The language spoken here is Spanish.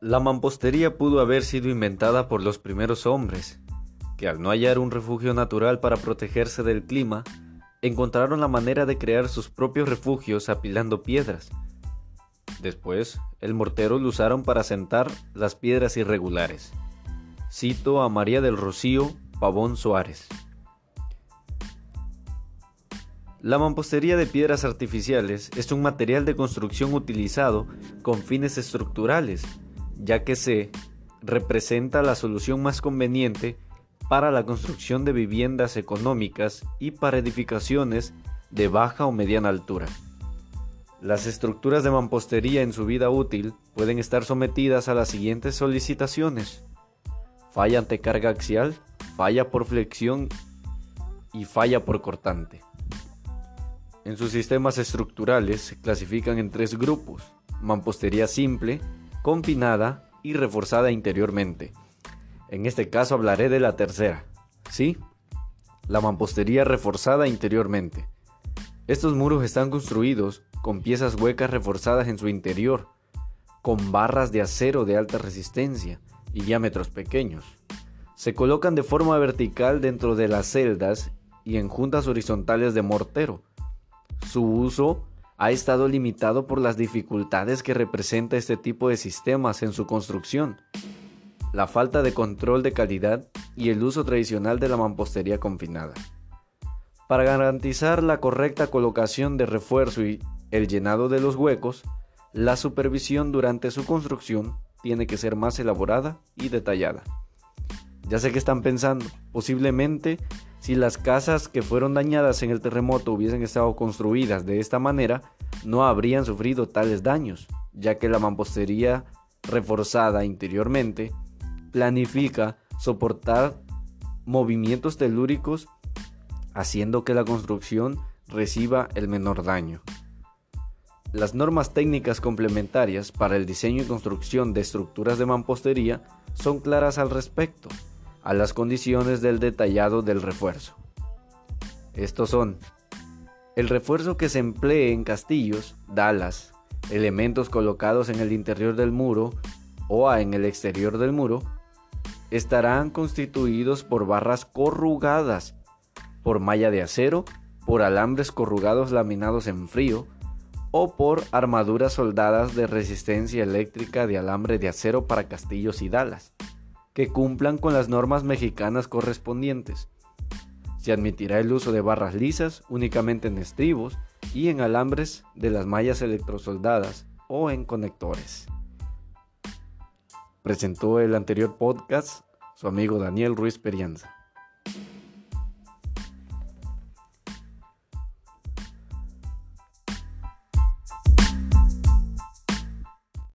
La mampostería pudo haber sido inventada por los primeros hombres, que al no hallar un refugio natural para protegerse del clima, encontraron la manera de crear sus propios refugios apilando piedras. Después, el mortero lo usaron para sentar las piedras irregulares. Cito a María del Rocío Pavón Suárez. La mampostería de piedras artificiales es un material de construcción utilizado con fines estructurales ya que se representa la solución más conveniente para la construcción de viviendas económicas y para edificaciones de baja o mediana altura. Las estructuras de mampostería en su vida útil pueden estar sometidas a las siguientes solicitaciones. Falla ante carga axial, falla por flexión y falla por cortante. En sus sistemas estructurales se clasifican en tres grupos. Mampostería simple, confinada y reforzada interiormente. En este caso hablaré de la tercera, ¿sí? La mampostería reforzada interiormente. Estos muros están construidos con piezas huecas reforzadas en su interior, con barras de acero de alta resistencia y diámetros pequeños. Se colocan de forma vertical dentro de las celdas y en juntas horizontales de mortero. Su uso ha estado limitado por las dificultades que representa este tipo de sistemas en su construcción, la falta de control de calidad y el uso tradicional de la mampostería confinada. Para garantizar la correcta colocación de refuerzo y el llenado de los huecos, la supervisión durante su construcción tiene que ser más elaborada y detallada. Ya sé que están pensando, posiblemente si las casas que fueron dañadas en el terremoto hubiesen estado construidas de esta manera, no habrían sufrido tales daños, ya que la mampostería reforzada interiormente planifica soportar movimientos telúricos haciendo que la construcción reciba el menor daño. Las normas técnicas complementarias para el diseño y construcción de estructuras de mampostería son claras al respecto a las condiciones del detallado del refuerzo. Estos son el refuerzo que se emplee en castillos, dalas, elementos colocados en el interior del muro o en el exterior del muro, estarán constituidos por barras corrugadas, por malla de acero, por alambres corrugados laminados en frío o por armaduras soldadas de resistencia eléctrica de alambre de acero para castillos y dalas que cumplan con las normas mexicanas correspondientes. Se admitirá el uso de barras lisas únicamente en estribos y en alambres de las mallas electrosoldadas o en conectores. Presentó el anterior podcast su amigo Daniel Ruiz Perianza.